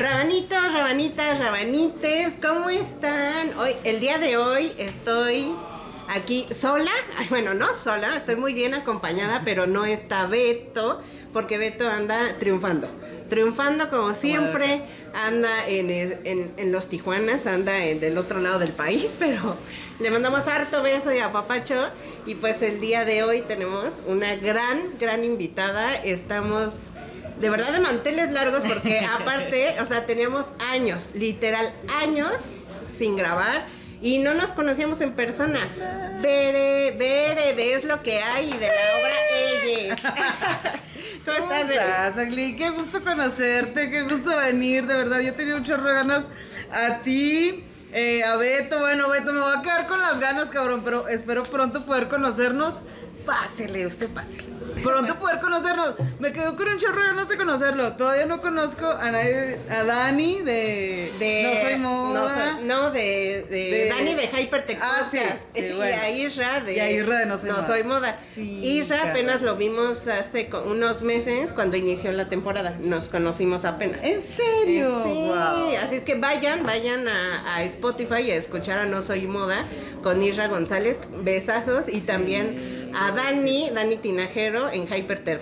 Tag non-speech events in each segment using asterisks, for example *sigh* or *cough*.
Rabanitos, rabanitas, rabanites, ¿cómo están? Hoy, el día de hoy estoy aquí sola. Ay, bueno, no sola, estoy muy bien acompañada, pero no está Beto, porque Beto anda triunfando. Triunfando como siempre, anda en, en, en los Tijuanas, anda en del otro lado del país, *laughs* pero le mandamos harto beso y a Papacho. Y pues el día de hoy tenemos una gran, gran invitada. Estamos de verdad de manteles largos porque *laughs* aparte, o sea, teníamos años, literal años sin grabar y no nos conocíamos en persona. Bere, Bere, de Es lo que hay de la obra Elles. *laughs* ¿Cómo, estás, Bere? Qué gusto conocerte, qué gusto venir, de verdad. Yo tenía muchas ganas a ti. Eh, a Beto, bueno, Beto, me voy a quedar con las ganas, cabrón, pero espero pronto poder conocernos. Pásele, usted pásele pronto poder conocernos. Me quedo con un chorro no sé conocerlo. Todavía no conozco a nadie, a Dani de, No Soy Moda. No, de, de, Dani de Hypertech ah, sí, Y a Isra de, de No Soy Moda. Isra apenas lo vimos hace unos meses cuando inició la temporada. Nos conocimos apenas. ¿En serio? Sí. Así es que vayan, vayan a, a Spotify a escuchar a No Soy Moda con Isra González. Besazos. Y también a Dani, Dani Tinajero en Hypertech,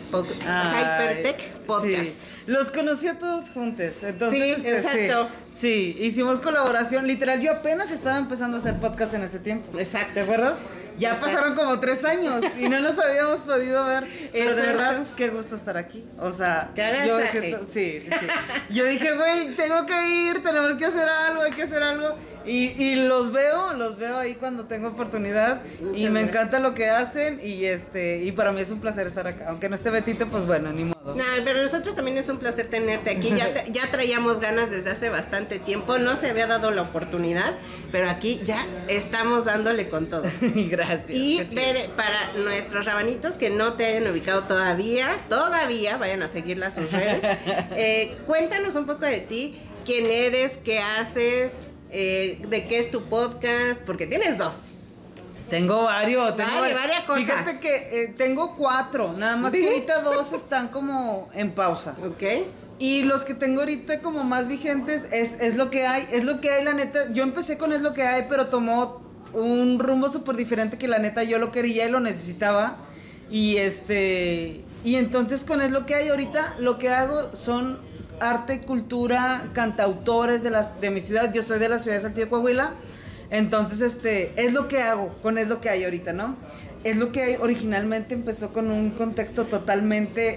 Podcast. Los conocí a todos juntos. Entonces, sí, este, exacto. Sí, hicimos colaboración. Literal, yo apenas estaba empezando a hacer podcast en ese tiempo. Exacto. ¿Te acuerdas? Ya pasaron como tres años y no nos habíamos podido ver. Pero de verdad, qué gusto estar aquí. O sea, yo siento, sí, sí, sí. Yo dije, güey, tengo que ir, tenemos que hacer algo, hay que hacer algo. Y, los veo, los veo ahí cuando tengo oportunidad y me encanta lo que hacen y este y para mí es un placer estar acá, aunque no esté Betito, pues bueno, ni modo. No, pero nosotros también es un placer tenerte aquí. Ya, ya traíamos ganas desde hace bastante tiempo, no se había dado la oportunidad, pero aquí ya estamos dándole con todo. *laughs* Gracias. Y ver, para nuestros rabanitos que no te hayan ubicado todavía, todavía vayan a seguirla a sus redes. *laughs* Eh, cuéntanos un poco de ti, quién eres, qué haces. Eh, de qué es tu podcast, porque tienes dos. Tengo varios, tengo varias cosas. Fíjate que eh, tengo cuatro, nada más que ahorita dos están como en pausa. *laughs* Ok. Y los que tengo ahorita como más vigentes es, es lo que hay, es lo que hay, la neta. Yo empecé con es lo que hay, pero tomó un rumbo súper diferente que la neta yo lo quería y lo necesitaba. Y este, y entonces con es lo que hay ahorita, lo que hago son arte, cultura, cantautores de, las, de mi ciudad. Yo soy de la ciudad de Saltillo, Coahuila. Entonces, este, es lo que hago, con es lo que hay ahorita, ¿no? Es lo que hay, originalmente empezó con un contexto totalmente,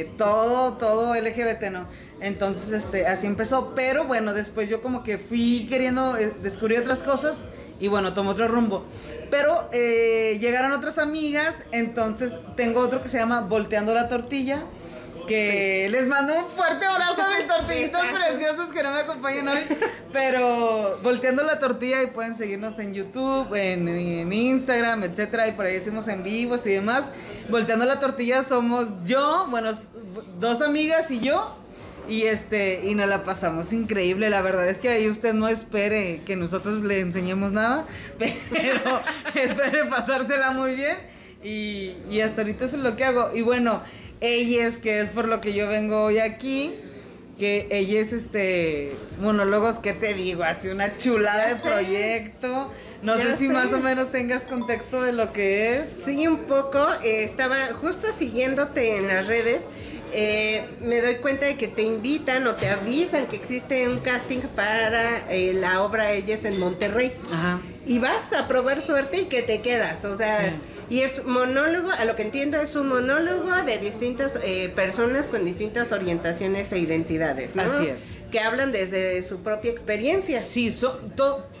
eh, todo, todo LGBT, ¿no? Entonces, este, así empezó, pero bueno, después yo como que fui queriendo eh, descubrir otras cosas y bueno, tomó otro rumbo. Pero eh, llegaron otras amigas, entonces tengo otro que se llama Volteando la Tortilla, que les mando un fuerte abrazo a mis *laughs* tortillitos preciosos que no me acompañan hoy. Pero volteando la tortilla y pueden seguirnos en YouTube, en, Instagram, etcétera. Y por ahí hacemos en vivos y demás. Volteando la tortilla somos yo, bueno, dos amigas y yo. Y este, y nos la pasamos increíble. La verdad es que ahí usted no espere que nosotros le enseñemos nada, *laughs* pero espere pasársela muy bien. Y, y hasta ahorita eso es lo que hago. Y bueno, es que es por lo que yo vengo hoy aquí. Que ella es este monólogos, ¿qué te digo? Hace una chulada de proyecto. No sé si más o menos tengas contexto de lo que es. Sí, un poco. Eh, estaba justo siguiéndote en las redes. Eh, me doy cuenta de que te invitan o te avisan que existe un casting para eh, la obra Ellas en Monterrey. Ajá. Y vas a probar suerte y que te quedas. O sea. Y es monólogo, a lo que entiendo, es un monólogo de distintas eh, personas con distintas orientaciones e identidades. ¿no? Así es. Que hablan desde su propia experiencia. Sí,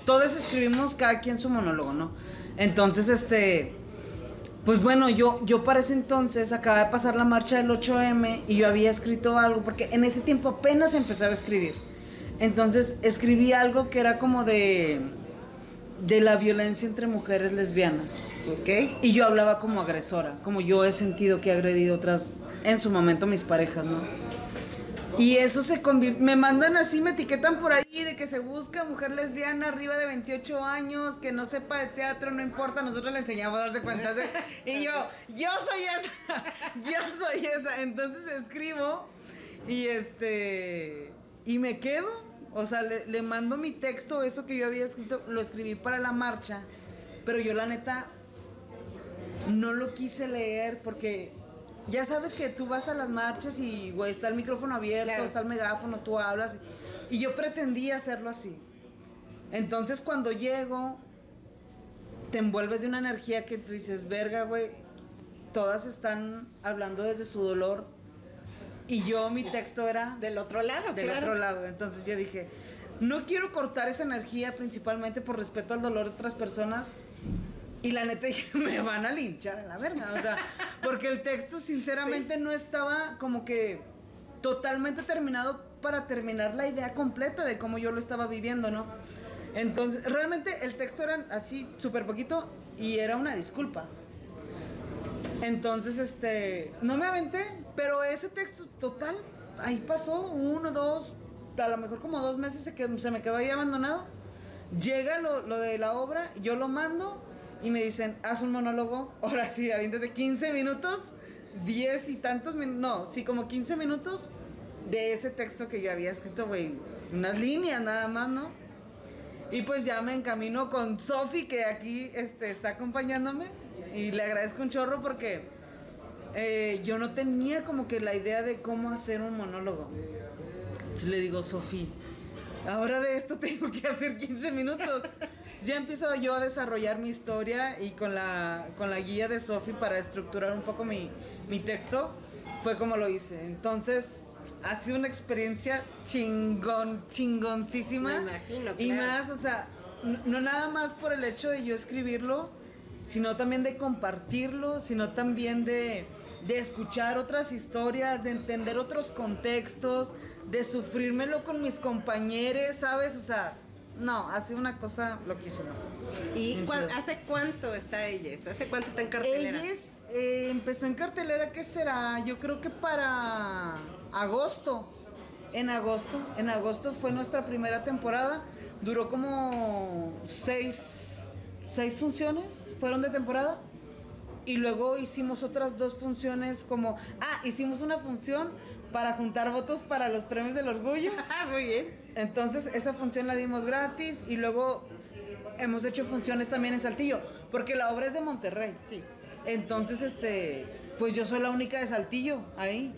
todos escribimos cada quien su monólogo, ¿no? Entonces, este. Pues bueno, yo, yo para ese entonces acaba de pasar la marcha del 8M y yo había escrito algo, porque en ese tiempo apenas empezaba a escribir. Entonces escribí algo que era como de de la violencia entre mujeres lesbianas. Ok. Y yo hablaba como agresora, como yo he sentido que he agredido otras, en su momento mis parejas, ¿no? Y eso se convierte, me mandan así, me etiquetan por ahí de que se busca mujer lesbiana arriba de 28 años, que no sepa de teatro, no importa, nosotros le enseñamos a darse cuenta. Y yo, yo soy esa, *laughs* yo soy esa. Entonces escribo y este Y me quedo, o sea, le mando mi texto, eso que yo había escrito, lo escribí para la marcha, pero yo la neta no lo quise leer porque ya sabes que tú vas a las marchas y, güey, está el micrófono abierto, Claro. está el megáfono, tú hablas. Y yo pretendía hacerlo así. Entonces cuando llego, te envuelves de una energía que tú dices, verga, güey, todas están hablando desde su dolor. Y yo, mi texto era Del otro lado, del claro. otro lado. Entonces yo dije, no quiero cortar esa energía principalmente por respeto al dolor de otras personas. Y la neta dije, *laughs* me van a linchar a la verga. O sea, porque el texto sinceramente no estaba como que totalmente terminado para terminar la idea completa de cómo yo lo estaba viviendo, ¿no? Entonces, realmente el texto era así, súper poquito, y era una disculpa. Entonces, este, no me aventé, pero ese texto total, ahí pasó, uno, dos, a lo mejor como dos meses se, quedó- se me quedó ahí abandonado. Llega lo, lo de la obra, yo lo mando y me dicen, haz un monólogo, *laughs* ahora sí, de 15 minutos, 10 y tantos minutos, no, sí, como 15 minutos de ese texto que yo había escrito, güey, unas líneas nada más, ¿no? Y pues ya me encamino con Sofi, que aquí este, está acompañándome. Y le agradezco un chorro porque eh, yo no tenía como que la idea de cómo hacer un monólogo. Entonces le digo, Sofi, ahora de esto *laughs* tengo que hacer 15 minutos. Ya empiezo yo a desarrollar mi historia y con la, con la guía de Sofi para estructurar un poco mi, mi texto, fue como lo hice. Entonces, ha sido una experiencia chingón, chingoncísima. Me imagino, Y claro. más, o sea, no, no nada más por el hecho de yo escribirlo, sino también de compartirlo, sino también de, de escuchar otras historias, de entender otros contextos, de sufrírmelo con mis compañeros, ¿sabes? O sea, no, ha sido una cosa loquísima. ¿Y hace cuánto está ella? ¿Hace cuánto está en cartelera? Elles eh, empezó en cartelera, ¿qué será? Yo creo que para agosto. En agosto. En agosto fue nuestra primera temporada. Duró como seis, seis funciones. Fueron de temporada. Y luego hicimos otras dos funciones como... Ah, hicimos una función para juntar votos para los premios del orgullo. *laughs* Ah, muy bien. Entonces esa función la dimos gratis y luego hemos hecho funciones también en Saltillo, porque la obra es de Monterrey. Sí. Entonces, este, pues yo soy la única de Saltillo ahí.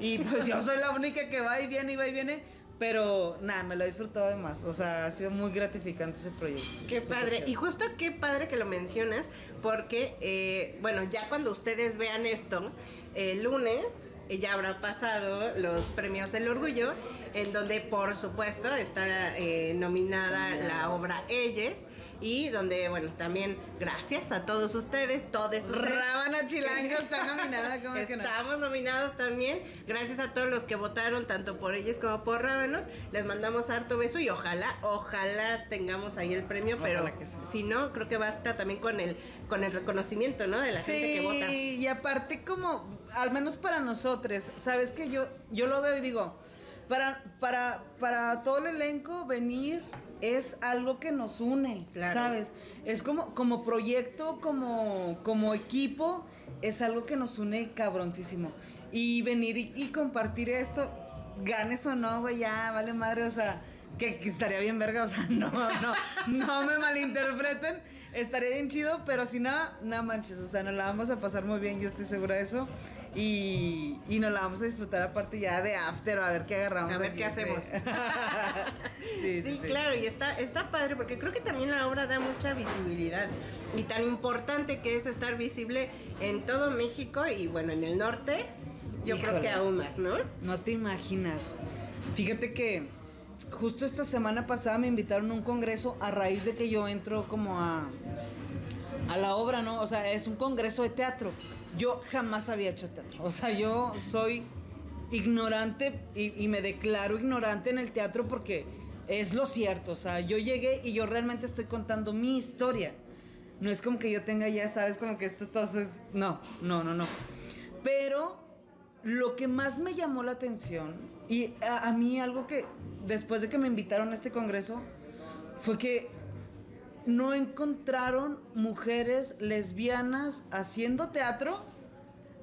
Y pues yo soy la única que va y viene y va y viene. Pero nada, me lo he disfrutado de más. O sea, ha sido muy gratificante ese proyecto. Qué padre. chévere. Y justo qué padre que lo mencionas, porque, eh, bueno, ya cuando ustedes vean esto, el lunes ya habrá pasado los premios del orgullo, en donde por supuesto está eh, nominada la obra Elles. Y donde, bueno, también gracias a todos ustedes, todos ustedes. Rábana Chilanga está *laughs* nominada, ¿cómo es que no? Estamos nominados también. Gracias a todos los que votaron, tanto por ellos como por Rábanos. Les mandamos harto beso y ojalá, ojalá tengamos ahí el premio, pero Ojalá sí. si no, creo que basta también con el, con el reconocimiento, ¿no? De la gente que vota. y aparte como, al menos para nosotros, sabes que yo, yo lo veo y digo, para, para, para todo el elenco venir es algo que nos une, Claro. ¿sabes? Es como, como proyecto, como, como equipo, es algo que nos une cabroncísimo. Y venir y, y compartir esto, ganes o no, güey, ya vale madre, o sea, que, que estaría bien verga, o sea, *laughs* no, no, no me malinterpreten, estaría bien chido, pero si no, no manches, o sea, nos la vamos a pasar muy bien, yo estoy segura de eso, y, y nos la vamos a disfrutar aparte ya de after, a ver qué agarramos. A ver aquí, qué *laughs* sí. hacemos. sí, Sí, claro, y está, está padre porque creo que también la obra da mucha visibilidad y tan importante que es estar visible en todo México y bueno, en el norte, yo creo que aún más, ¿no? No te imaginas. Fíjate que justo esta semana pasada me invitaron a un congreso a raíz de que yo entro como a, a la obra, ¿no? O sea, es un congreso de teatro. Yo jamás había hecho teatro. O sea, yo soy ignorante y, me declaro ignorante en el teatro porque es lo cierto. O sea, yo llegué y yo realmente estoy contando mi historia. No es como que yo tenga ya, sabes, como que esto entonces... No, no, no, no. Pero lo que más me llamó la atención, y a mí algo que después de que me invitaron a este congreso, fue que no encontraron mujeres lesbianas haciendo teatro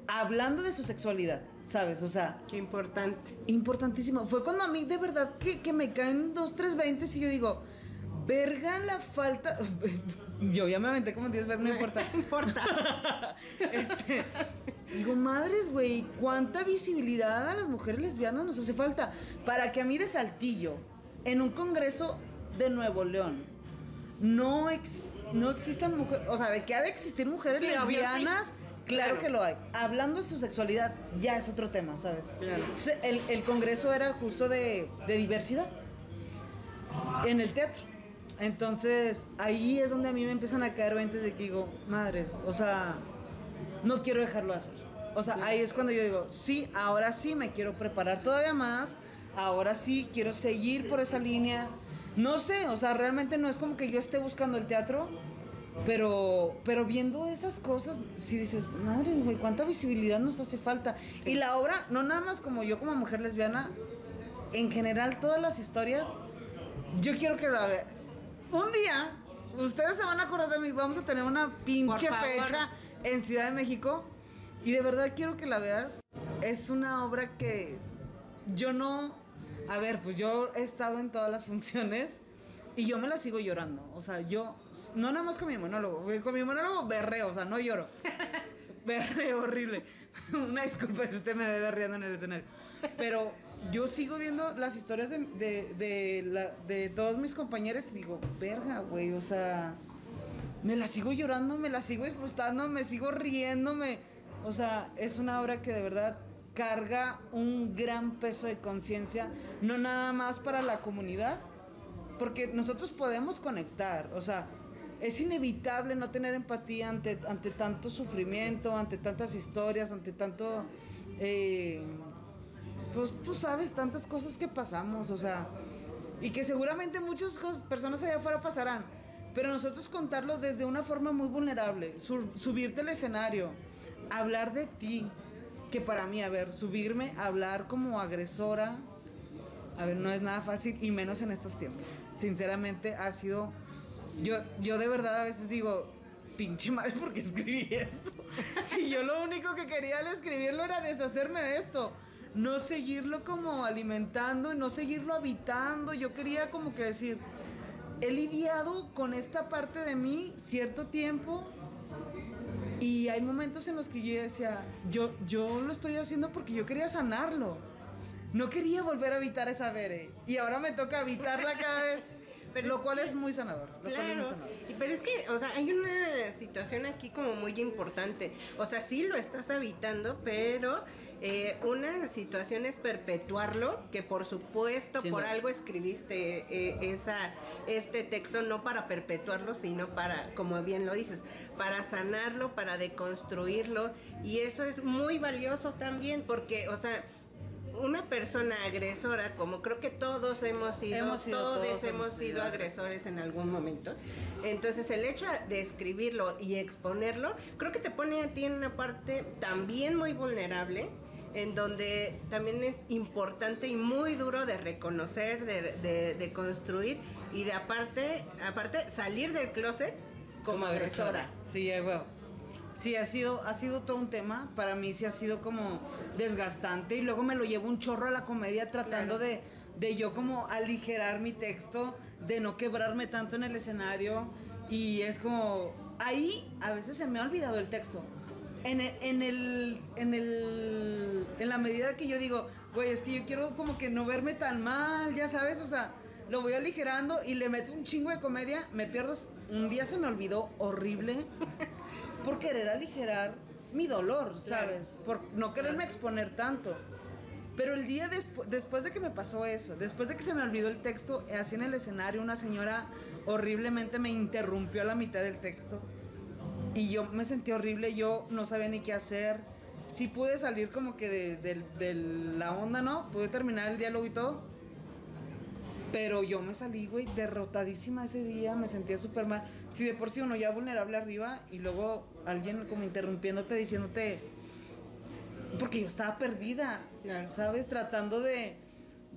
hablando de su sexualidad, ¿sabes? O sea, Qué importante. importantísimo. Fue cuando a mí de verdad que, que me caen dos, tres veintes y yo digo, verga la falta. *laughs* Yo ya me aventé como 10 ver, no importa. *laughs* No importa. *laughs* Este, digo, madres, güey, cuánta visibilidad a las mujeres lesbianas nos hace falta para que a mí de Saltillo, en un congreso de Nuevo León, no, ex- no existan mujeres, o sea, de que ha de existir mujeres Sí, lesbianas, claro, Claro. que lo hay. Hablando de su sexualidad, ya es otro tema, ¿sabes? Claro. Entonces, el, el congreso era justo de, de diversidad en el teatro. Entonces, ahí es donde a mí me empiezan a caer ventes de que digo, madres, o sea, no quiero dejarlo de hacer. O sea, ahí es cuando yo digo, sí, ahora sí me quiero preparar todavía más, ahora sí quiero seguir por esa línea. No sé, o sea, realmente no es como que yo esté buscando el teatro, pero, pero viendo esas cosas, sí dices, madre, güey, cuánta visibilidad nos hace falta. Y la obra, no nada más como yo como mujer lesbiana, en general todas las historias, yo quiero que la vean. Un día, ustedes se van a acordar de mí, vamos a tener una pinche fecha en Ciudad de México. Y de verdad quiero que la veas. Es una obra que yo no... A ver, pues yo he estado en todas las funciones y yo me la sigo llorando. O sea, yo... No nada más con mi monólogo. Con mi monólogo berreo, o sea, no lloro. *laughs* Berreo horrible. *laughs* Una disculpa si usted me ve berreando en el escenario. Pero yo sigo viendo las historias de, de, de todos mis compañeros y digo, verga, güey, o sea, me la sigo llorando, me la sigo disfrutando, me sigo riéndome. O sea, es una obra que de verdad carga un gran peso de conciencia, no nada más para la comunidad, porque nosotros podemos conectar, o sea, es inevitable no tener empatía ante, ante tanto sufrimiento, ante tantas historias, ante tanto... eh, pues tú sabes tantas cosas que pasamos, o sea, y que seguramente muchas cosas- personas allá afuera pasarán, pero nosotros contarlo desde una forma muy vulnerable, su- subirte al escenario, hablar de ti, que para mí, a ver, subirme, hablar como agresora, a ver, no es nada fácil y menos en estos tiempos. Sinceramente ha sido, yo, yo de verdad a veces digo, pinche madre, ¿por qué escribí esto? *laughs* Si yo lo único que quería al escribirlo era deshacerme de esto. No seguirlo como alimentando y no seguirlo habitando. Yo quería como que decir, he lidiado con esta parte de mí cierto tiempo y hay momentos en los que yo decía, yo, yo lo estoy haciendo porque yo quería sanarlo. No quería volver a habitar esa Bere. Y ahora me toca habitarla cada vez. *laughs* Pero lo cual que- es muy sanador. Lo cual es muy Claro, sanador. pero es que, o sea, hay una situación aquí como muy importante. O sea, sí lo estás habitando, pero eh, una situación es perpetuarlo, que por supuesto, por algo escribiste eh, esa, este texto, no para perpetuarlo, sino para, como bien lo dices, para sanarlo, para deconstruirlo. Y eso es muy valioso también, porque, o sea, una persona agresora, como creo que todos hemos sido, Hemos sido, todos, todos hemos sido agresores en algún momento. Entonces el hecho de escribirlo y exponerlo, creo que te pone a ti en una parte también muy vulnerable, en donde también es importante y muy duro de reconocer, de, de- de construir y de aparte, aparte salir del closet como, agresora. Sí, eh, güey. Sí, ha sido, ha sido todo un tema. Para mí sí ha sido como desgastante. Y luego me lo llevo un chorro a la comedia tratando Claro. de, de yo como aligerar mi texto, de no quebrarme tanto en el escenario. Y es como, ahí a veces se me ha olvidado el texto. En el, en el, en el, en la medida que yo digo, güey, es que yo quiero como que no verme tan mal, ya sabes, o sea, lo voy aligerando y le meto un chingo de comedia, me pierdo, un día se me olvidó horrible *laughs* por querer aligerar mi dolor, ¿sabes? Por no quererme exponer tanto. Pero el día despu- después de que me pasó eso, después de que se me olvidó el texto, así en el escenario, una señora horriblemente me interrumpió a la mitad del texto. Y yo me sentí horrible, yo no sabía ni qué hacer. Sí pude salir como que de, de- de la onda, ¿no? Pude terminar el diálogo y todo. Pero yo me salí, güey, derrotadísima ese día, me sentía súper mal. Si de por sí uno ya vulnerable arriba y luego alguien como interrumpiéndote, diciéndote... Porque yo estaba perdida, Claro. ¿sabes? Tratando de,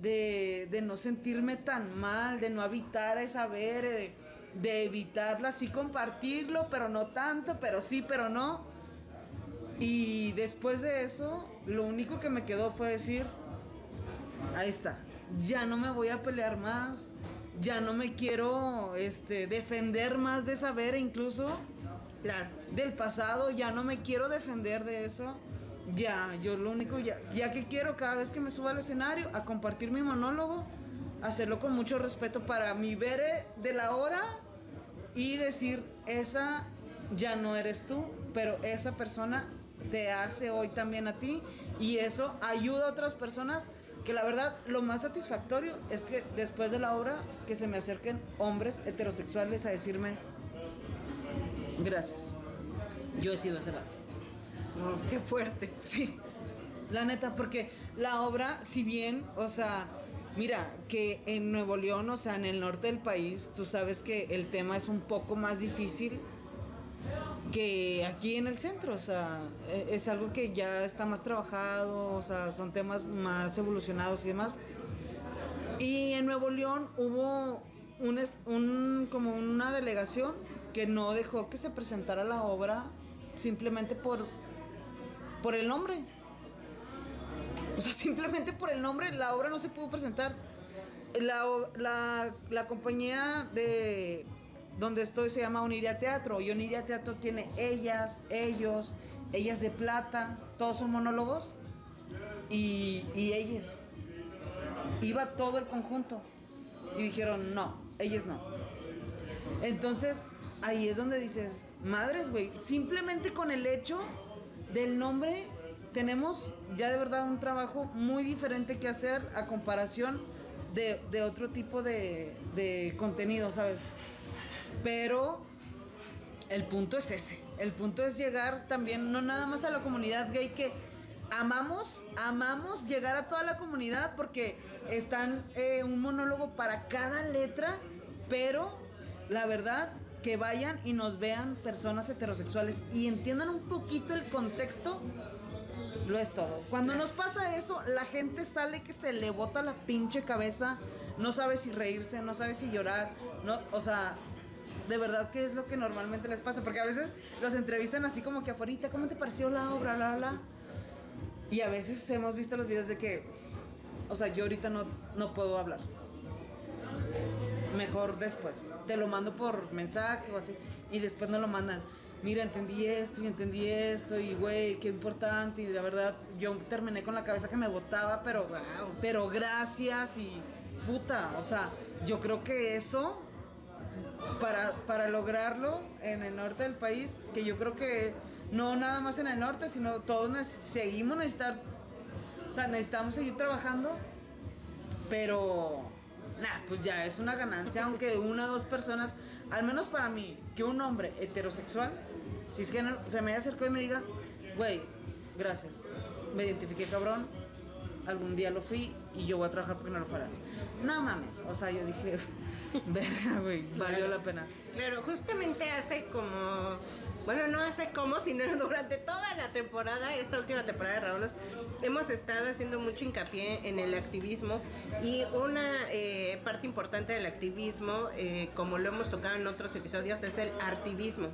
de, de no sentirme tan mal, de no habitar esa ver, de, de evitarla, sí compartirlo, pero no tanto, pero sí, pero no. Y después de eso, lo único que me quedó fue decir, ahí está, ya no me voy a pelear más, ya no me quiero este, defender más de saber incluso Claro. del pasado, ya no me quiero defender de eso. Ya, yo lo único, ya, ya que quiero cada vez que me suba al escenario a compartir mi monólogo, hacerlo con mucho respeto para mi ver de la hora y decir, esa ya no eres tú, pero esa persona te hace hoy también a ti y eso ayuda a otras personas que la verdad lo más satisfactorio es que después de la obra que se me acerquen hombres heterosexuales a decirme gracias. Yo he sido ese rato. No, qué fuerte. Sí, la neta, porque la obra, si bien, o sea, mira, que en Nuevo León, o sea, en el norte del país, tú sabes que el tema es un poco más difícil que aquí en el centro, o sea, e- es algo que ya está más trabajado, o sea, son temas más evolucionados y demás. Y en Nuevo León hubo un, un- como una delegación que no dejó que se presentara la obra simplemente por, por el nombre. O sea, *laughs* simplemente por el nombre la obra no se pudo presentar. La, la compañía de donde estoy se llama Uniria Teatro y Uniria Teatro tiene ellas, ellos, ellas de plata, todos son monólogos y, y ellas. Iba todo el conjunto y dijeron no, ellas no. Entonces ahí es donde dices, madres, güey, simplemente con el hecho del nombre tenemos ya de verdad un trabajo muy diferente que hacer a comparación de, otro tipo de, de contenido, ¿sabes? Pero el punto es ese. El punto es llegar también, no nada más a la comunidad gay que amamos, amamos llegar a toda la comunidad porque están eh, un monólogo para cada letra, pero la verdad que vayan y nos vean personas heterosexuales y entiendan un poquito el contexto, lo es todo. Cuando nos pasa eso, la gente sale que se le bota la pinche cabeza, no sabe si reírse, no sabe si llorar, no, o sea, de verdad que es lo que normalmente les pasa, porque a veces los entrevistan así como que afuera, ¿cómo te pareció la obra, bla, bla? Y a veces hemos visto los videos de que, o sea, yo ahorita no, no puedo hablar. Mejor después. Te lo mando por mensaje o así. Y después no lo mandan. Mira, entendí esto y entendí esto y güey, qué importante. Y la verdad, yo terminé con la cabeza que me botaba, pero, pero gracias y puta. O sea, yo creo que eso, para, para lograrlo en el norte del país, que yo creo que no nada más en el norte, sino todos neces- seguimos necesitar, o sea, necesitamos seguir trabajando, pero nah, pues ya es una ganancia, aunque una o dos personas, al menos para mí, que un hombre heterosexual, cisgénero, se me acercó y me diga, güey, gracias, me identifiqué cabrón, algún día lo fui y yo voy a trabajar porque no lo fuera. No mames, o sea, yo dije, *laughs* verga, güey, valió la pena. Claro, justamente hace como. Bueno, no hace como, sino *laughs* durante toda la temporada, esta última temporada de Raúl, hemos estado haciendo mucho hincapié en el activismo y una eh, parte importante del activismo, eh, como lo hemos tocado en otros episodios, es el artivismo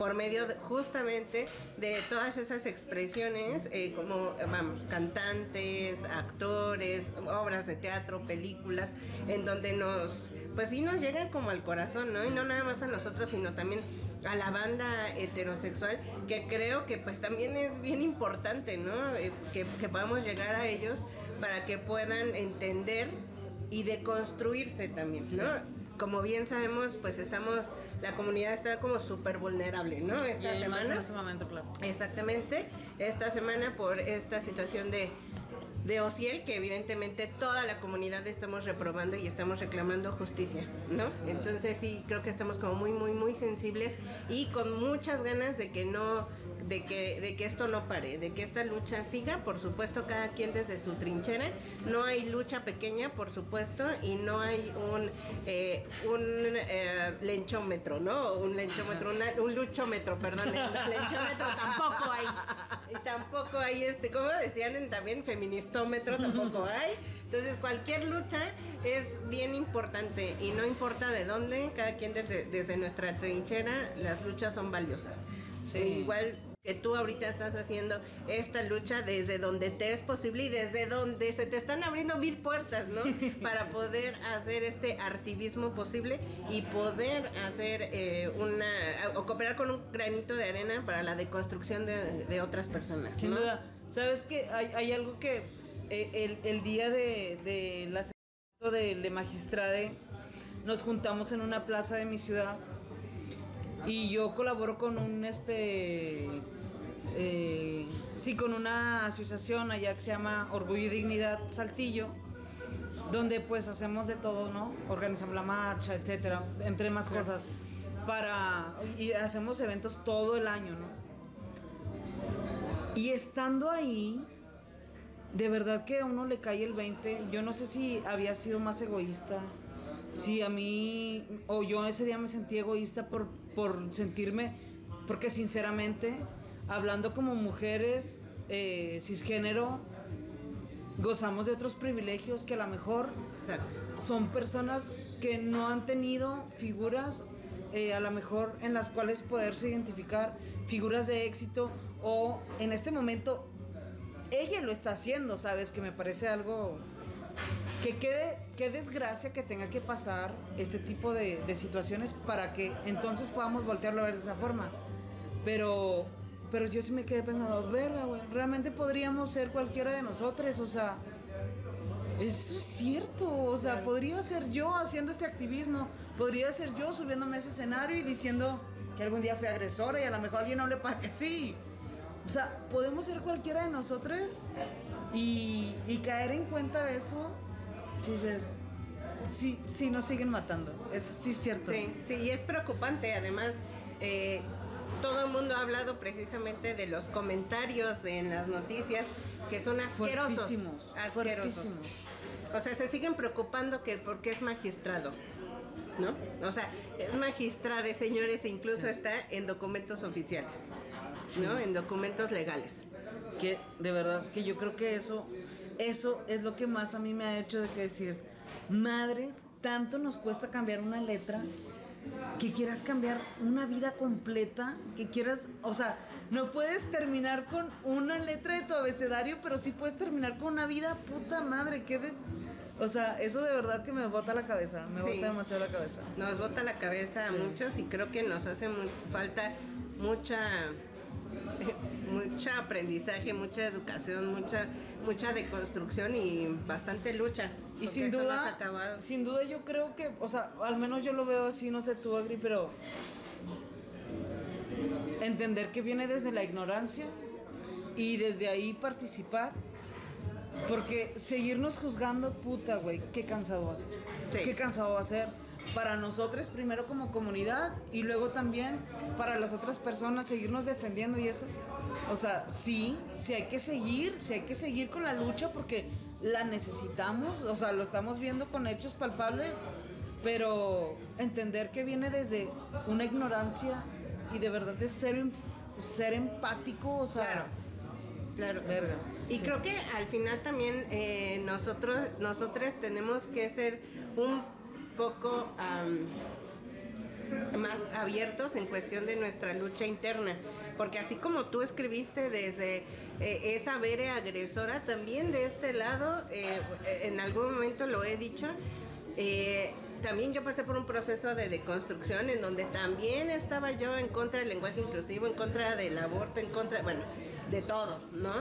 por medio justamente de todas esas expresiones, eh, como, vamos, cantantes, actores, obras de teatro, películas, en donde nos, pues sí nos llegan como al corazón, ¿no? Y no nada más a nosotros, sino también a la banda heterosexual, que creo que pues también es bien importante, ¿no? Eh, que podamos llegar a ellos para que puedan entender y deconstruirse también, ¿no? Como bien sabemos, pues estamos, la comunidad está como súper vulnerable, ¿no? Esta Y más en semana. este momento, claro. Exactamente, esta semana por esta situación de, de Ociel, que evidentemente toda la comunidad estamos reprobando y estamos reclamando justicia, ¿no? Entonces sí, creo que estamos como muy, muy, muy sensibles y con muchas ganas de que no, de que, de que esto no pare, de que esta lucha siga, por supuesto, cada quien desde su trinchera. No hay lucha pequeña, por supuesto, y no hay un, eh, un eh, lenchómetro, ¿no? Un lenchómetro, una- un luchómetro, perdón. *laughs* lenchómetro tampoco hay. Y tampoco hay este, como decían también, feministómetro tampoco *laughs* hay. Entonces, cualquier lucha es bien importante y no importa de dónde, cada quien desde, desde nuestra trinchera, las luchas son valiosas. Sí. Igual que tú ahorita estás haciendo esta lucha desde donde te es posible y desde donde se te están abriendo mil puertas, ¿no? *laughs* Para poder hacer este activismo posible y poder hacer eh, una, o cooperar con un granito de arena para la deconstrucción de, otras personas. Sin duda. ¿Sabes que hay, algo que eh, el, día de, de la de, de magistrade nos juntamos en una plaza de mi ciudad y yo colaboro con un, este, eh, sí, con una asociación allá que se llama Orgullo y Dignidad Saltillo, donde pues hacemos de todo, ¿no? Organizamos la marcha, etcétera, entre más cosas, para, y hacemos eventos todo el año, ¿no? Y estando ahí, de verdad que a uno le cae el 20, yo no sé si había sido más egoísta, si a mí, o yo ese día me sentí egoísta por, por sentirme, porque sinceramente, hablando como mujeres eh, cisgénero, gozamos de otros privilegios que a lo mejor son personas que no han tenido figuras eh, a lo mejor en las cuales poderse identificar, figuras de éxito o en este momento ella lo está haciendo, ¿sabes? Que me parece algo que quede, qué desgracia que tenga que pasar este tipo de, situaciones para que entonces podamos voltearlo a ver de esa forma. Pero, pero yo sí me quedé pensando, verga, güey, realmente podríamos ser cualquiera de nosotros, o sea, eso es cierto, o sea, podría ser yo haciendo este activismo, podría ser yo subiéndome a ese escenario y diciendo que algún día fui agresora y a lo mejor alguien no le parece sí. O sea, podemos ser cualquiera de nosotros y, y caer en cuenta de eso sí, sí, sí nos siguen matando. Eso sí es cierto. Sí, sí, y es preocupante. Además, eh, todo el mundo ha hablado precisamente de los comentarios en las noticias que son asquerosos. Asquerosos. O sea, se siguen preocupando que porque es magistrado. ¿No? O sea, es magistrado, señores, e incluso está en documentos oficiales. ¿No? En documentos legales. Que de verdad, que yo creo que eso eso es lo que más a mí me ha hecho de que decir, madres, tanto nos cuesta cambiar una letra, que quieras cambiar una vida completa, que quieras, o sea, no puedes terminar con una letra de tu abecedario, pero sí puedes terminar con una vida puta madre, que de... O sea, eso de verdad que me bota la cabeza, me bota demasiado la cabeza. Nos bota la cabeza a muchos y creo que nos hace falta mucha mucho aprendizaje, mucha educación, mucha mucha deconstrucción y bastante lucha. Y sin duda, sin duda yo creo que, o sea, al menos yo lo veo así, no sé tú, Agri, pero entender que viene desde la ignorancia y desde ahí participar. Porque seguirnos juzgando, puta, güey, qué cansado va a ser. Qué cansado va a ser para nosotros primero como comunidad y luego también para las otras personas seguirnos defendiendo y eso. O sea, sí, sí hay que seguir, sí hay que seguir con la lucha porque la necesitamos, o sea, lo estamos viendo con hechos palpables, pero entender que viene desde una ignorancia y de verdad de ser, em, ser empático, o sea... Claro. Claro. Verga. Y creo que al final también eh, nosotros, nosotros tenemos que ser un poco más abiertos en cuestión de nuestra lucha interna. Porque así como tú escribiste desde eh, esa vere agresora, también de este lado, eh, en algún momento lo he dicho, eh, también yo pasé por un proceso de deconstrucción en donde también estaba yo en contra del lenguaje inclusivo, en contra del aborto, en contra, bueno, de todo, ¿no?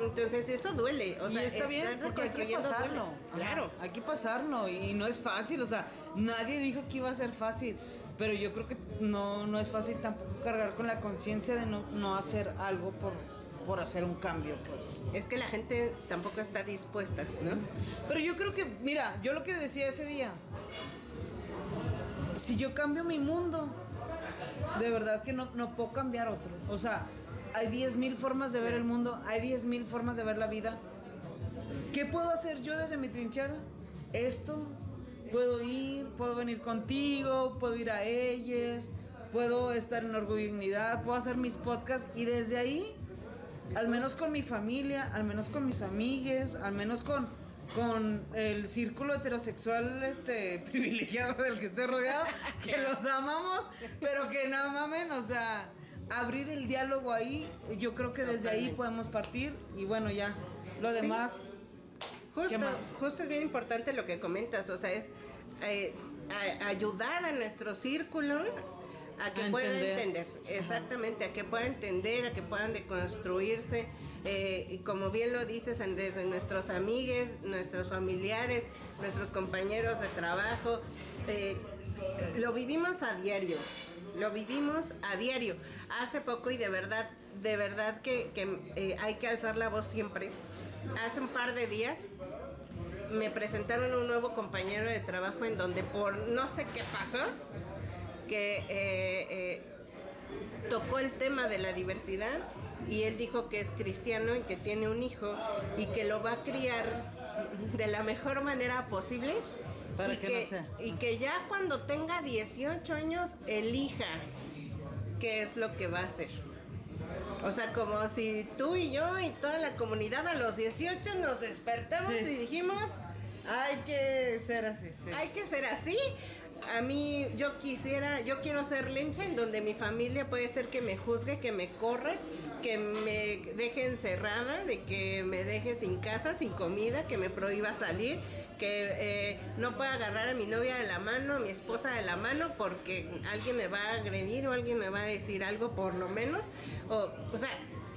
Entonces eso duele. O sea, está bien, porque hay que pasarlo. Claro. hay que pasarlo y no es fácil. O sea, nadie dijo que iba a ser fácil. Pero yo creo que no, no es fácil tampoco cargar con la conciencia de no, no hacer algo por, por hacer un cambio, pues. Es que la gente tampoco está dispuesta, ¿no? Pero yo creo que, mira, yo lo que decía ese día, si yo cambio mi mundo, de verdad que no, no puedo cambiar otro. O sea, hay 10.000 formas de ver el mundo, hay 10.000 formas de ver la vida. ¿Qué puedo hacer yo desde mi trinchera? Esto, puedo ir, puedo venir contigo, puedo ir a ellas, puedo estar en Orgullo y Dignidad, puedo hacer mis podcasts y desde ahí, al menos con mi familia, al menos con mis amigues, al menos con, con el círculo heterosexual este *laughs* privilegiado del que estoy rodeado, que *laughs* los amamos, pero que no mamen, o sea, abrir el diálogo ahí, yo creo que desde ahí podemos partir y bueno, ya. Lo demás, Justo, justo es bien importante lo que comentas, o sea, es eh, a- ayudar a nuestro círculo a que A pueda entender. entender, exactamente, a que pueda entender, a que puedan deconstruirse, eh, y como bien lo dices, Andrés, de nuestros amigues, nuestros familiares, nuestros compañeros de trabajo, eh, lo vivimos a diario, lo vivimos a diario. Hace poco y de verdad, de verdad que, que, eh, hay que alzar la voz siempre. Hace un par de días me presentaron un nuevo compañero de trabajo en donde por no sé qué pasó, que eh, eh, tocó el tema de la diversidad y él dijo que es cristiano y que tiene un hijo y que lo va a criar de la mejor manera posible. Para y que no sea. y que ya cuando tenga 18 años elija qué es lo que va a hacer. O sea, como si tú y yo y toda la comunidad a los 18 nos despertamos Sí. y dijimos, hay que ser así, sí. hay que ser así. A mí, yo quisiera, yo quiero ser lencha en donde mi familia puede ser que me juzgue, que me corre, que me deje encerrada, de que me deje sin casa, sin comida, que me prohíba salir, que eh, no pueda agarrar a mi novia de la mano, a mi esposa de la mano, porque alguien me va a agredir o alguien me va a decir algo, por lo menos. O, o sea,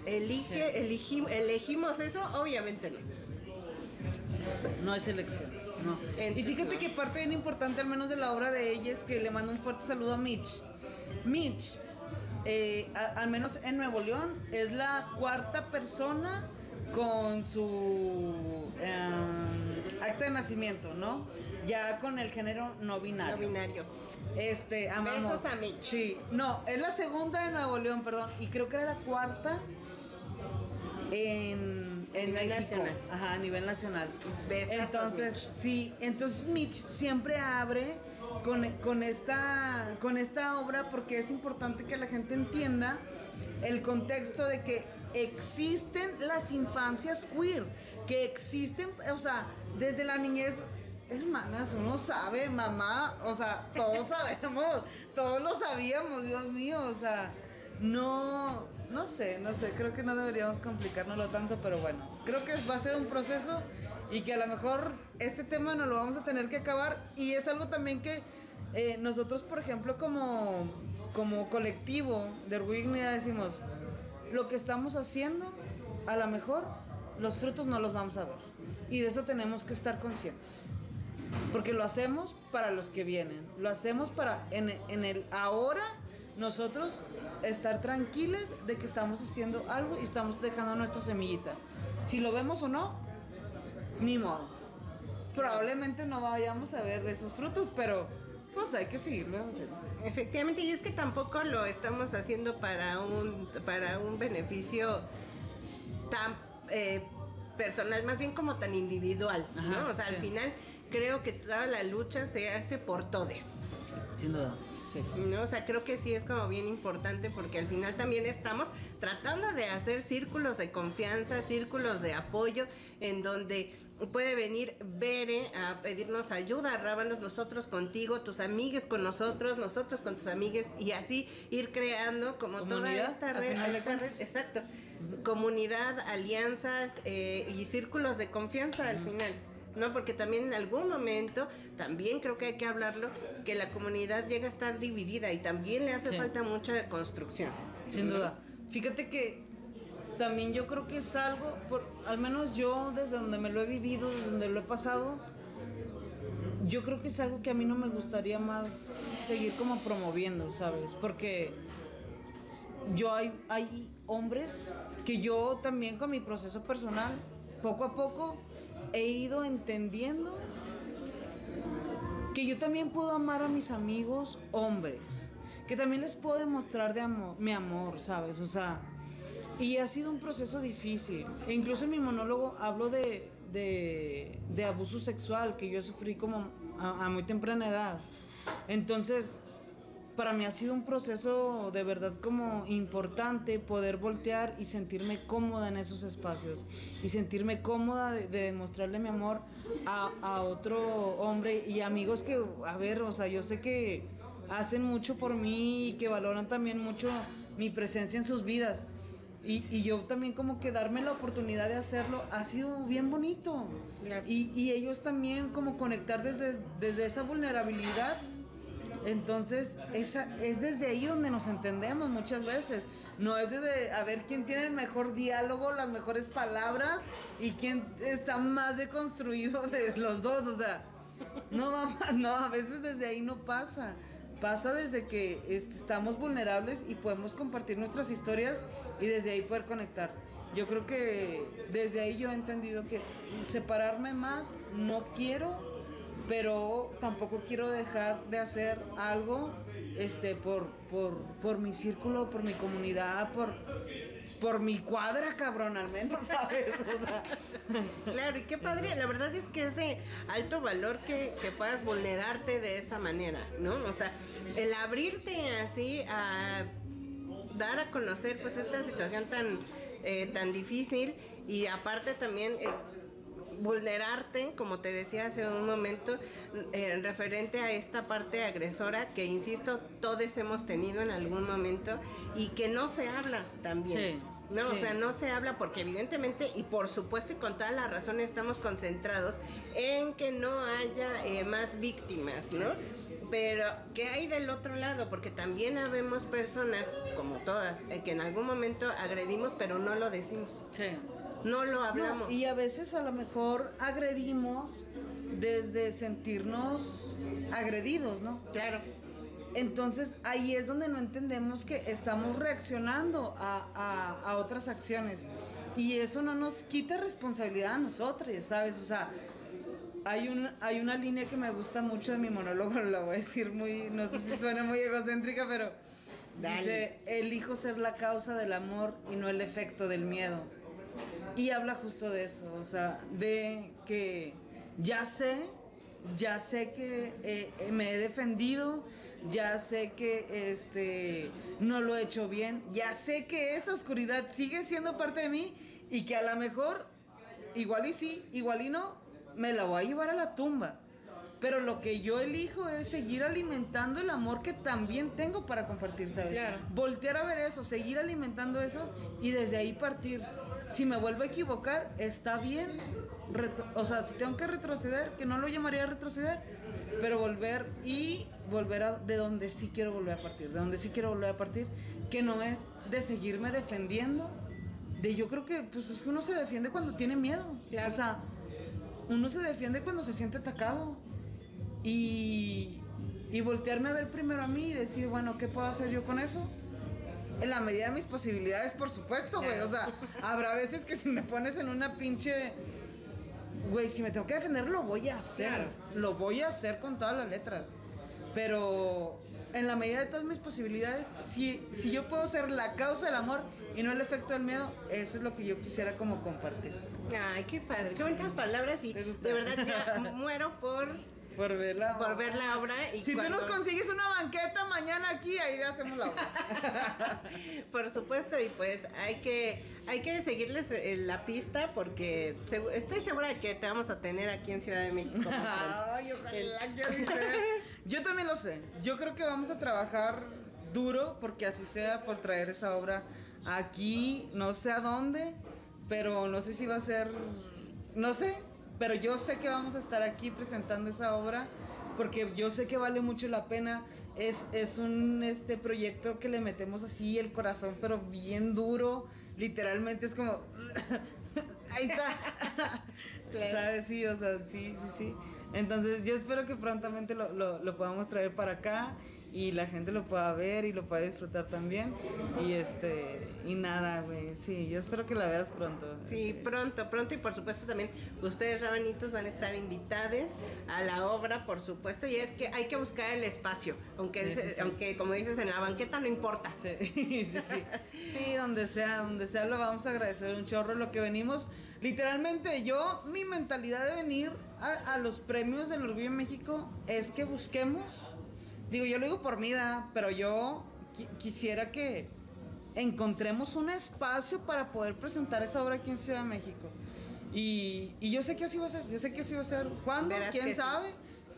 elige, eligi- elegimos eso, obviamente no. No es elección, no. Entonces, y fíjate no. que parte bien importante, al menos de la obra de ella, es que le mando un fuerte saludo a Mitch. Mitch, eh, a- al menos en Nuevo León, es la cuarta persona con su eh, acta de nacimiento, ¿no? Ya con el género no binario. No binario. Este, amamos. Besos a Mitch. Sí, no, es la segunda de Nuevo León, perdón. Y creo que era la cuarta en, en Nivel México. nacional. Ajá, a nivel nacional. Besazos, entonces, Mitch. sí, entonces Mitch siempre abre con, con, esta, con esta obra porque es importante que la gente entienda el contexto de que existen las infancias queer, que existen, o sea, desde la niñez Hermanas, uno sabe, mamá, o sea, todos *laughs* sabemos, todos lo sabíamos, Dios mío, o sea, no, no sé, no sé, creo que no deberíamos complicárnoslo tanto, pero bueno, creo que va a ser un proceso y que a lo mejor este tema no lo vamos a tener que acabar y es algo también que eh, nosotros, por ejemplo, como, como colectivo de Orgullo y Dignidad decimos, lo que estamos haciendo, a lo mejor los frutos no los vamos a ver y de eso tenemos que estar conscientes. Porque lo hacemos para los que vienen. Lo hacemos para en, en el ahora nosotros estar tranquiles de que estamos haciendo algo y estamos dejando nuestra semillita. Si lo vemos o no, ni modo. Probablemente no vayamos a ver esos frutos, pero pues hay que seguirlo haciendo. Efectivamente, y es que tampoco lo estamos haciendo para un, para un beneficio tan eh, personal, más bien como tan individual, Ajá, ¿no? O sea, sí. al final creo que toda la lucha se hace por todes. Sin duda. Sí. ¿no? O sea, creo que sí es como bien importante porque al final también estamos tratando de hacer círculos de confianza, círculos de apoyo, en donde puede venir Bere a pedirnos ayuda, rábanos nosotros contigo, tus amigues con nosotros, nosotros con tus amigues, y así ir creando como toda esta red, esta red, exacto, comunidad, alianzas eh, y círculos de confianza al final. No, porque también en algún momento, también creo que hay que hablarlo, que la comunidad llega a estar dividida y también le hace Sí. falta mucha construcción. Sin duda. Fíjate que también yo creo que es algo, por, al menos yo desde donde me lo he vivido, desde donde lo he pasado, yo creo que es algo que a mí no me gustaría más seguir como promoviendo, ¿sabes? Porque yo hay, hay hombres que yo también con mi proceso personal, poco a poco, he ido entendiendo que yo también puedo amar a mis amigos hombres, que también les puedo demostrar de amor, mi amor, ¿sabes? O sea, y ha sido un proceso difícil. E incluso en mi monólogo hablo de, de, abuso sexual que yo sufrí como a, a muy temprana edad. Entonces, para mí ha sido un proceso de verdad como importante poder voltear y sentirme cómoda en esos espacios y sentirme cómoda de, de demostrarle mi amor a, a otro hombre y amigos que, a ver, o sea, yo sé que hacen mucho por mí y que valoran también mucho mi presencia en sus vidas. Y, y yo también como que darme la oportunidad de hacerlo ha sido bien bonito. Y, y ellos también como conectar desde, desde esa vulnerabilidad. Entonces, esa, es desde ahí donde nos entendemos muchas veces. No es desde a ver quién tiene el mejor diálogo, las mejores palabras y quién está más deconstruido de los dos. O sea, no, mamá, no, a veces desde ahí no pasa. Pasa desde que este, estamos vulnerables y podemos compartir nuestras historias y desde ahí poder conectar. Yo creo que desde ahí yo he entendido que separarme más no quiero, pero tampoco quiero dejar de hacer algo este, por, por, por mi círculo, por mi comunidad, por, por mi cuadra, cabrón, al menos, *laughs* ¿sabes? Claro, y qué padre, la verdad es que es de alto valor que, que puedas vulnerarte de esa manera, ¿no? O sea, el abrirte así a dar a conocer pues esta situación tan, eh, tan difícil y aparte también eh, vulnerarte, como te decía hace un momento, eh, referente a esta parte agresora que, insisto, todos hemos tenido en algún momento y que no se habla también. Sí, No, o sí. sea, no se habla porque evidentemente y por supuesto y con toda la razón estamos concentrados en que no haya eh, más víctimas, ¿no? Pero, ¿qué hay del otro lado? Porque también habemos personas, como todas, eh, que en algún momento agredimos, pero no lo decimos. sí. No lo hablamos. No, y a veces a lo mejor agredimos desde sentirnos agredidos, ¿no? Claro. Entonces ahí es donde no entendemos que estamos reaccionando a, a- a otras acciones. Y eso no nos quita responsabilidad a nosotros, ¿sabes? O sea, hay, un, hay una línea que me gusta mucho de mi monólogo, *laughs* la voy a decir muy, no sé si suena muy egocéntrica, pero Dale. dice, elijo ser la causa del amor y no el efecto del miedo. Y habla justo de eso, o sea, de que ya sé, ya sé que eh, me he defendido, ya sé que este no lo he hecho bien, ya sé que esa oscuridad sigue siendo parte de mí y que a lo mejor, igual y sí, igual y no, me la voy a llevar a la tumba. Pero lo que yo elijo es seguir alimentando el amor que también tengo para compartir, ¿sabes? Claro. Voltear a ver eso, seguir alimentando eso y desde ahí partir. Si me vuelvo a equivocar, está bien. Retro- o sea, si tengo que retroceder, que no lo llamaría retroceder, pero volver y volver a de donde sí quiero volver a partir, de donde sí quiero volver a partir, que no es de seguirme defendiendo. De yo creo que pues es que uno se defiende cuando tiene miedo. Claro. O sea, uno se defiende cuando se siente atacado. Y, y voltearme a ver primero a mí y decir, bueno, ¿qué puedo hacer yo con eso? En la medida de mis posibilidades, por supuesto, güey. O sea, habrá veces que si me pones en una pinche... Güey, si me tengo que defender, lo voy a hacer. Claro. Lo voy a hacer con todas las letras. Pero en la medida de todas mis posibilidades, si, si yo puedo ser la causa del amor y no el efecto del miedo, eso es lo que yo quisiera como compartir. Ay, qué padre, qué bonitas palabras y de verdad ya *laughs* muero por, Por verla. por ver la obra. Y Si cuando- tú nos consigues una banqueta mañana aquí, ahí hacemos la obra. *laughs* Por supuesto, y pues hay que, hay que seguirles eh, la pista porque estoy segura de que te vamos a tener aquí en Ciudad de México. *laughs* Ay, ojalá que así sea. Yo también lo sé. Yo creo que vamos a trabajar duro porque así sea por traer esa obra aquí, no sé a dónde, pero no sé si va a ser, no sé, pero yo sé que vamos a estar aquí presentando esa obra porque yo sé que vale mucho la pena. Es, es un este proyecto que le metemos así el corazón, pero bien duro. Literalmente es como. *laughs* Ahí está. *laughs* Claro. ¿Sabes? Sí, o sea, sí, sí, sí. Entonces yo espero que prontamente lo, lo, lo podamos traer para acá y la gente lo pueda ver y lo pueda disfrutar también. Y este, y nada, güey. Sí, yo espero que la veas pronto. Sí, pronto, pronto y por supuesto también ustedes rabanitos van a estar invitados a la obra, por supuesto, y es que hay que buscar el espacio, aunque, Sí, sí, es- sí. aunque como dices en la banqueta no importa. Sí, *laughs* sí, sí. Sí, donde sea, donde sea lo vamos a agradecer un chorro lo que venimos. Literalmente yo, mi mentalidad de venir a, a los premios del Orgullo en México es que busquemos, digo, yo lo digo por mí, ¿verdad? pero yo qui- quisiera que encontremos un espacio para poder presentar esa obra aquí en Ciudad de México. Y, y yo sé que así va a ser, yo sé que así va a ser. ¿Cuándo? ¿Quién que sí. sabe?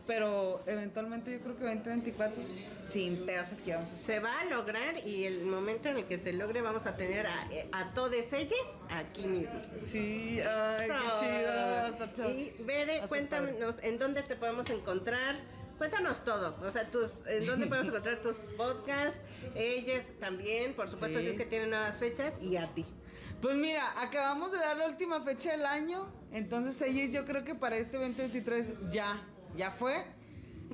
pero eventualmente yo creo que 2024, sin pedos aquí vamos a Se va a lograr y el momento en el que se logre vamos a tener a, a todas ellas aquí mismo. Sí, ay, qué chido. Y Bere, cuéntanos en dónde te podemos encontrar. Cuéntanos todo, o sea, tus, en *laughs* dónde podemos encontrar tus podcasts, ellas también, por supuesto, si es que tienen nuevas fechas, y a ti. Pues mira, acabamos de dar la última fecha del año, entonces ellas yo creo que para este 2023 ya, ya fue.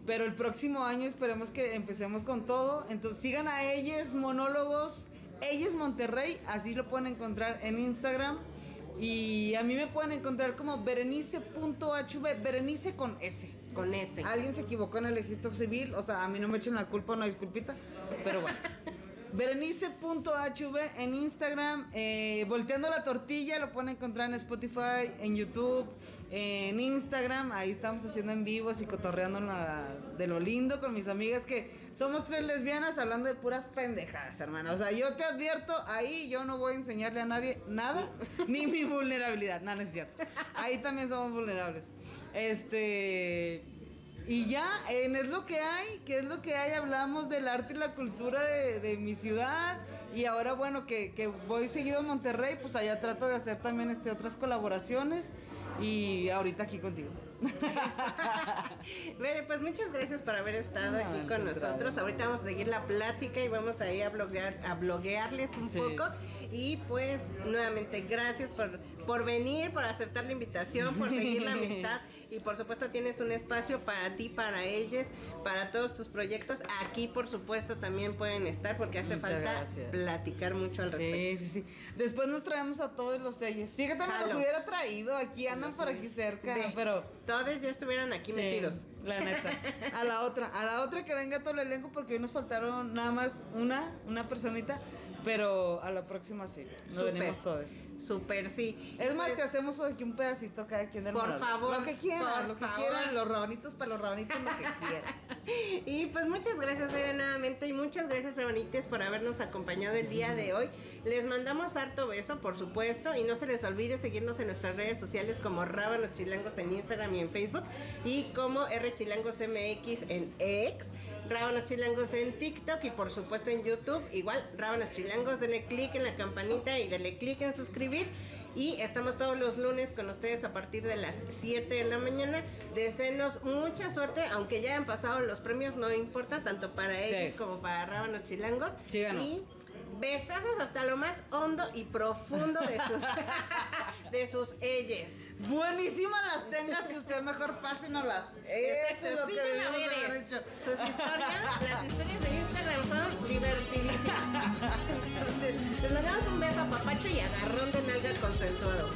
Pero el próximo año esperemos que empecemos con todo. Entonces sigan a ellas, monólogos, ellas Monterrey, así lo pueden encontrar en Instagram. Y a mí me pueden encontrar como berenice.hv, berenice con S. Con S. Alguien se equivocó en el registro civil, o sea, a mí no me echen la culpa, una disculpita, pero bueno. *laughs* Berenice.hv en Instagram. Eh, Volteando la tortilla lo pueden encontrar en Spotify, en YouTube, en Instagram. Ahí estamos haciendo en vivos y cotorreando de lo lindo con mis amigas que somos tres lesbianas hablando de puras pendejadas, hermana. O sea, yo te advierto, ahí yo no voy a enseñarle a nadie nada, *laughs* ni mi vulnerabilidad. No, no es cierto. Ahí también somos vulnerables. Este. Y ya, en Es lo que hay, que es lo que hay, hablamos del arte y la cultura de, mi ciudad. Y ahora, bueno, que, que, voy seguido a Monterrey, pues allá trato de hacer también este, otras colaboraciones. Y ahorita aquí contigo. *laughs* Bueno, pues muchas gracias por haber estado aquí con nosotros. Ahorita vamos a seguir la plática y vamos a ir a bloguear, a bloguearles un poco. Y pues nuevamente gracias por, por venir, por aceptar la invitación, por seguir la amistad. *laughs* Y por supuesto tienes un espacio para ti, para ellas, para todos tus proyectos. Aquí por supuesto también pueden estar porque hace falta platicar mucho al respecto. Sí, sí, sí. Después nos traemos a todos los sellos. Fíjate, me los hubiera traído. Aquí andan por aquí cerca, pero todos ya estuvieran aquí metidos. La neta. *laughs* A la otra, a la otra que venga todo el elenco porque hoy nos faltaron nada más una, una personita. Pero a la próxima sí. Nos venimos todos. Súper, sí. Es más, pues que hacemos aquí un pedacito cada quien del Por favor. Lo que quieran, lo que quieran. Los rabanitos para los rabanitos, lo que quieran. *laughs* Y pues muchas gracias, Vera, nuevamente. Y muchas gracias, rabanites, por habernos acompañado el día de hoy. Les mandamos harto beso, por supuesto. Y no se les olvide seguirnos en nuestras redes sociales como Rábanos Chilangos en Instagram y en Facebook. Y como R Chilangos MX en X. Rábanos Chilangos en TikTok. Y por supuesto en YouTube. Igual, Rábanos Chilangos denle clic en la campanita y denle clic en suscribir. Y estamos todos los lunes con ustedes a partir de las 7 de la mañana. Desenos mucha suerte, aunque ya han pasado los premios, no importa, tanto para ellos como para Rábanos Chilangos. Y besazos hasta lo más hondo y profundo de sus, *laughs* de sus ellas. Buenísimas las tengas si usted mejor pásenoslas. Eso es lo que haber dicho. Sus historias, las historias de Instagram son divertidísimas. Entonces, les mandamos un beso a papacho y agarrón de nalga consensuado.